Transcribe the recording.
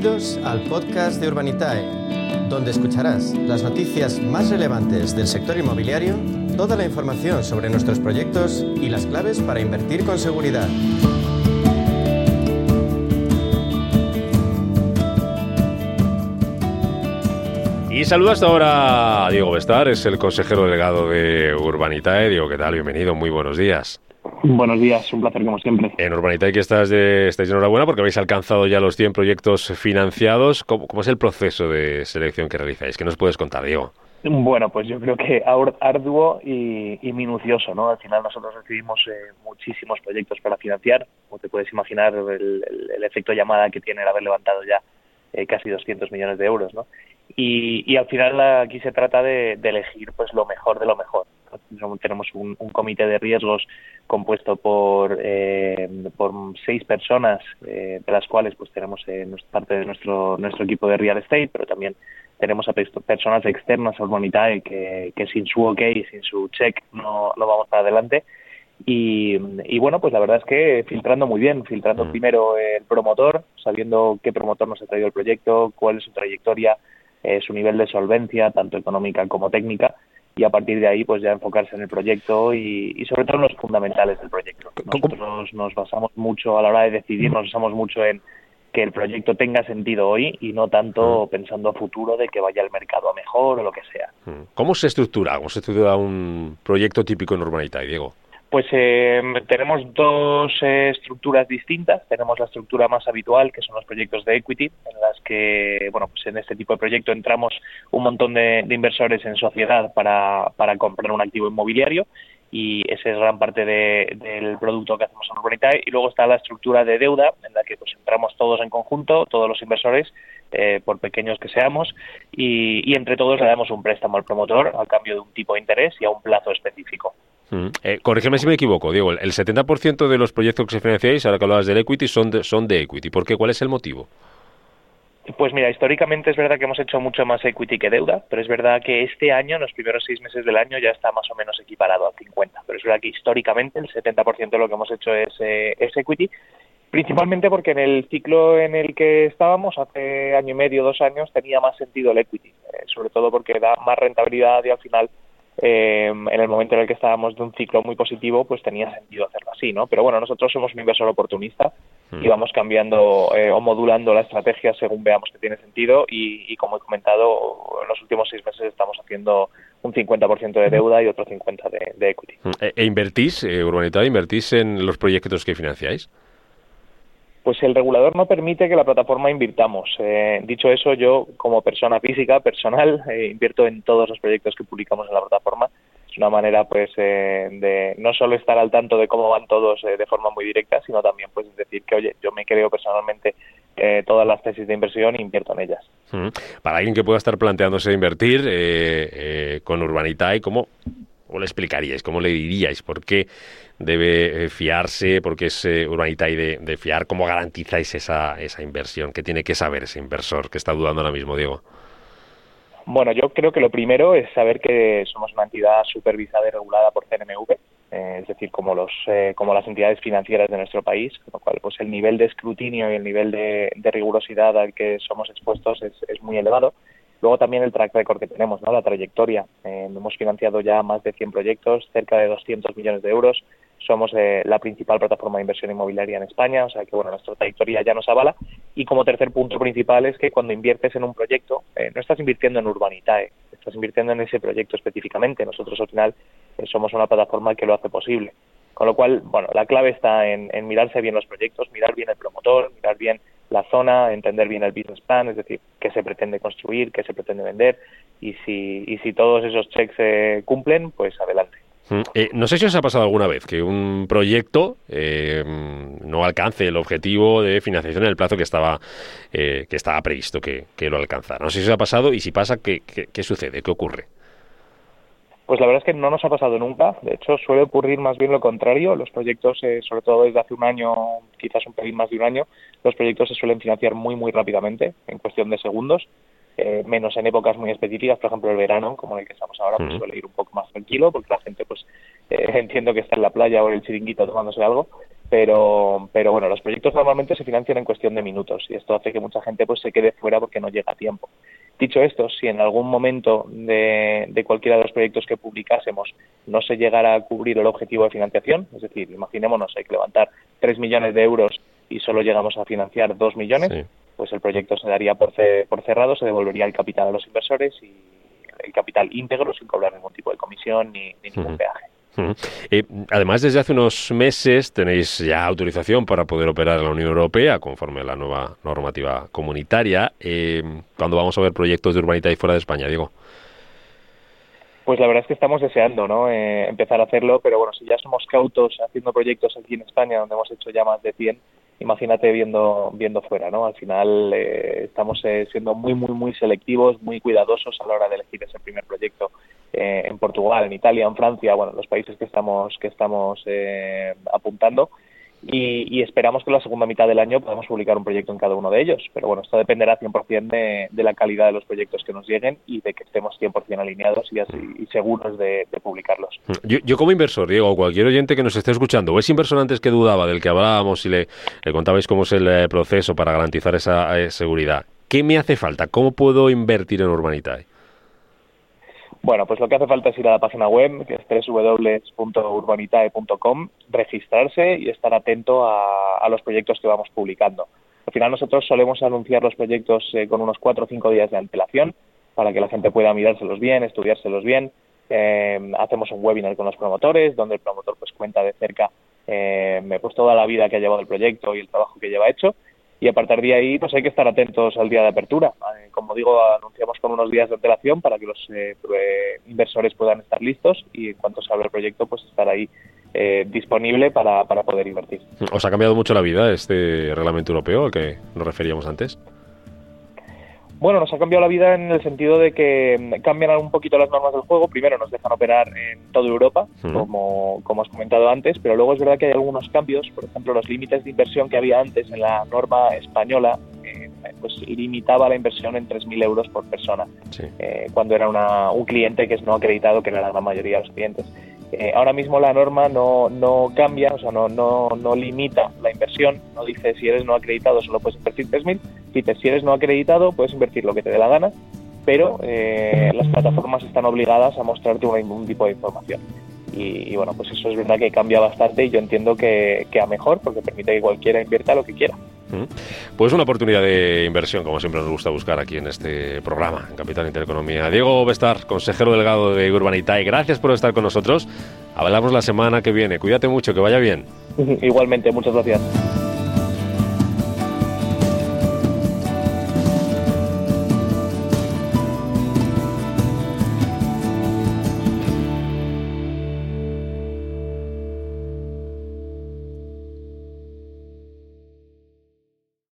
Bienvenidos al podcast de Urbanitae, donde escucharás las noticias más relevantes del sector inmobiliario, toda la información sobre nuestros proyectos y las claves para invertir con seguridad. Y saludo hasta ahora a Diego Bestar, es el consejero delegado de Urbanitae. Diego, ¿qué tal? Bienvenido, muy buenos días. Buenos días, un placer como siempre. En Urbanitae que estás de, estáis enhorabuena porque habéis alcanzado ya los 100 proyectos financiados. ¿Cómo, es el proceso de selección que realizáis? ¿Qué nos puedes contar, Diego? Bueno, pues yo creo que arduo y, minucioso, ¿no? Al final nosotros recibimos eh, muchísimos proyectos para financiar, como te puedes imaginar el, efecto llamada que tiene el haber levantado ya eh, casi 200 millones de euros, ¿no? Y, al final aquí se trata de, elegir pues lo mejor de lo mejor. Tenemos un, comité de riesgos compuesto por, eh, por seis personas, eh, de las cuales pues tenemos eh, parte de nuestro, nuestro equipo de real estate, pero también tenemos a personas externas a Urbanitae que, que sin su ok, sin su check, no, lo vamos para adelante. Y, y, bueno, pues la verdad es que filtrando muy bien, filtrando mm. primero el promotor, sabiendo qué promotor nos ha traído el proyecto, cuál es su trayectoria, eh, su nivel de solvencia, tanto económica como técnica, y a partir de ahí pues ya enfocarse en el proyecto y, sobre todo en los fundamentales del proyecto. Nosotros nos basamos mucho a la hora de decidir, nos basamos mucho en que el proyecto tenga sentido hoy y no tanto pensando a futuro de que vaya el mercado a mejor o lo que sea. ¿Cómo se estructura? ¿Cómo se estructura un proyecto típico en Urbanita, Diego? Pues eh, tenemos dos eh, estructuras distintas. Tenemos la estructura más habitual, que son los proyectos de equity, en las que, bueno, pues en este tipo de proyecto entramos un montón de, inversores en sociedad para, para, comprar un activo inmobiliario y esa es gran parte del producto que hacemos en Urbanitae. Y luego está la estructura de deuda, en la que pues entramos todos en conjunto, todos los inversores, eh, por pequeños que seamos, y, y entre todos le damos un préstamo al promotor al cambio de un tipo de interés y a un plazo específico. Mm. Eh, corrígeme si me equivoco, Diego. El 70% de los proyectos que se financiáis, ahora que hablabas del equity, son de, son de equity. ¿Por qué? ¿Cuál es el motivo? Pues mira, históricamente es verdad que hemos hecho mucho más equity que deuda, pero es verdad que este año, en los primeros seis meses del año, ya está más o menos equiparado al 50. Pero es verdad que históricamente el 70% de lo que hemos hecho es, eh, es equity, principalmente porque en el ciclo en el que estábamos, hace año y medio, dos años, tenía más sentido el equity, eh, sobre todo porque da más rentabilidad y al final eh, en el momento en el que estábamos de un ciclo muy positivo, pues tenía sentido hacerlo así, ¿no? Pero bueno, nosotros somos un inversor oportunista y mm. vamos cambiando eh, o modulando la estrategia según veamos que tiene sentido y, como he comentado, en los últimos seis meses estamos haciendo un 50% de deuda y otro 50% de, equity. Mm. ¿E, e invertís, eh, Urbanidad, invertís en los proyectos que financiáis? Pues el regulador no permite que la plataforma invirtamos. Eh, dicho eso, yo como persona física, personal, eh, invierto en todos los proyectos que publicamos en la plataforma. Es una manera, pues, eh, de no solo estar al tanto de cómo van todos de forma muy directa, sino también, pues, decir que, oye, yo me creo personalmente todas las tesis de inversión e invierto en ellas. Mm. Para alguien que pueda estar planteándose invertir con Urbanitae, ¿cómo, ¿cómo le explicaríais? ¿Cómo le diríais? ¿Por qué debe eh, fiarse, porque es eh, urbanita de, fiar. ¿Cómo garantizáis esa, esa inversión? ¿Qué tiene que saber ese inversor que está dudando ahora mismo, Diego? Bueno, yo creo que lo primero es saber que somos una entidad supervisada y regulada por CNMV, eh, es decir, como los como las entidades financieras de nuestro país, con lo cual pues el nivel de escrutinio y el nivel de, rigurosidad al que somos expuestos es, es muy elevado. Luego también el track record que tenemos, la trayectoria. hemos financiado ya más de 100 proyectos, cerca de 200 millones de euros somos eh, la principal plataforma de inversión inmobiliaria en España, o sea que bueno, nuestra trayectoria ya nos avala. Y como tercer punto principal es que cuando inviertes en un proyecto, eh, no estás invirtiendo en Urbanitae, estás invirtiendo en ese proyecto específicamente. Nosotros al final eh, somos una plataforma que lo hace posible. Con lo cual, bueno, la clave está en, mirarse bien los proyectos, mirar bien el promotor, mirar bien la zona, entender bien el business plan, es decir, qué se pretende construir, qué se pretende vender y si, y si todos esos checks se cumplen, pues adelante. Eh, no sé si os ha pasado alguna vez que un proyecto eh, no alcance el objetivo de financiación en el plazo que estaba, eh, que estaba previsto que, lo alcanzara. No sé si os ha pasado y si pasa, ¿qué, qué, sucede? ¿Qué ocurre? Pues la verdad es que no nos ha pasado nunca. De hecho, suele ocurrir más bien lo contrario. Los proyectos, sobre todo desde hace un año, quizás un pelín más de un año, los proyectos se suelen financiar muy, muy rápidamente, en cuestión de segundos. Eh, menos en épocas muy específicas, por ejemplo el verano, como en el que estamos ahora, pues suele ir un poco más tranquilo, porque la gente pues eh, entiendo que está en la playa o en el chiringuito tomándose algo, pero, pero bueno, los proyectos normalmente se financian en cuestión de minutos y esto hace que mucha gente pues se quede fuera porque no llega a tiempo. Dicho esto, si en algún momento de, de, cualquiera de los proyectos que publicásemos no se llegara a cubrir el objetivo de financiación, es decir, imaginémonos, hay que levantar 3 millones de euros y solo llegamos a financiar 2 millones, pues el proyecto se daría por, por cerrado, se devolvería el capital a los inversores y el capital íntegro sin cobrar ningún tipo de comisión ni, ningún peaje. Además, desde hace unos meses tenéis ya autorización para poder operar en la Unión Europea conforme a la nueva normativa comunitaria. Eh, ¿Cuándo vamos a ver proyectos de urbanidad fuera de España, Diego? Pues la verdad es que estamos deseando ¿no? Eh, empezar a hacerlo, pero bueno, si ya somos cautos haciendo proyectos aquí en España, donde hemos hecho ya más de 100, imagínate viendo viendo fuera, ¿no? Al final eh, estamos eh, siendo muy, muy, muy selectivos, muy cuidadosos a la hora de elegir ese primer proyecto eh, en Portugal, en Italia, en Francia, bueno, los países que estamos que estamos apuntando y, esperamos que en la segunda mitad del año podamos publicar un proyecto en cada uno de ellos. Pero bueno, esto dependerá 100% de, de la calidad de los proyectos que nos lleguen y de que estemos 100% alineados y, y seguros de, publicarlos. Yo, como inversor, Diego, cualquier oyente que nos esté escuchando, o es inversor antes que dudaba del que hablábamos y le, le contabais cómo es el eh, proceso para garantizar esa eh, seguridad, ¿qué me hace falta? ¿Cómo puedo invertir en Urbanitae? Bueno, pues lo que hace falta es ir a la página web, que es www.urbanitae.com, registrarse y estar atento a, los proyectos que vamos publicando. Al final nosotros solemos anunciar los proyectos eh, con unos cuatro o cinco días de antelación para que la gente pueda mirárselos bien, estudiárselos bien. Eh, hacemos un webinar con los promotores donde el promotor pues cuenta de cerca eh, pues toda la vida que ha llevado el proyecto y el trabajo que lleva hecho y a partir de ahí pues hay que estar atentos al día de apertura. Eh, como digo, anunciamos con unos días de antelación para que los eh, inversores puedan estar listos y en cuanto se abra el proyecto pues estar ahí eh, disponible para, para poder invertir. ¿Os ha cambiado mucho la vida este reglamento europeo al que nos referíamos antes? Bueno, nos ha cambiado la vida en el sentido de que mm, cambian un poquito las normas del juego. Primero nos dejan operar en toda Europa, como, como has comentado antes, pero luego es verdad que hay algunos cambios. Por ejemplo, los límites de inversión que había antes en la norma española, eh, pues limitaba la inversión en 3.000 euros por persona, eh, cuando era una, un cliente que es no acreditado, que era la gran mayoría de los clientes. Eh, ahora mismo la norma no, no cambia, o sea, no, no, no limita la inversión, no dice si eres no acreditado solo puedes invertir 3.000, dice si eres no acreditado puedes invertir lo que te dé la gana, pero eh, las plataformas están obligadas a mostrarte un tipo de información. Y, bueno, pues eso es verdad que cambia bastante y yo entiendo que, que a mejor porque permite que cualquiera invierta lo que quiera. Pues una oportunidad de inversión, como siempre nos gusta buscar aquí en este programa, en Capital Intereconomía. Diego Bestar, consejero delegado de Urbanitae, gracias por estar con nosotros. Hablamos la semana que viene. Cuídate mucho, que vaya bien. Igualmente, muchas gracias.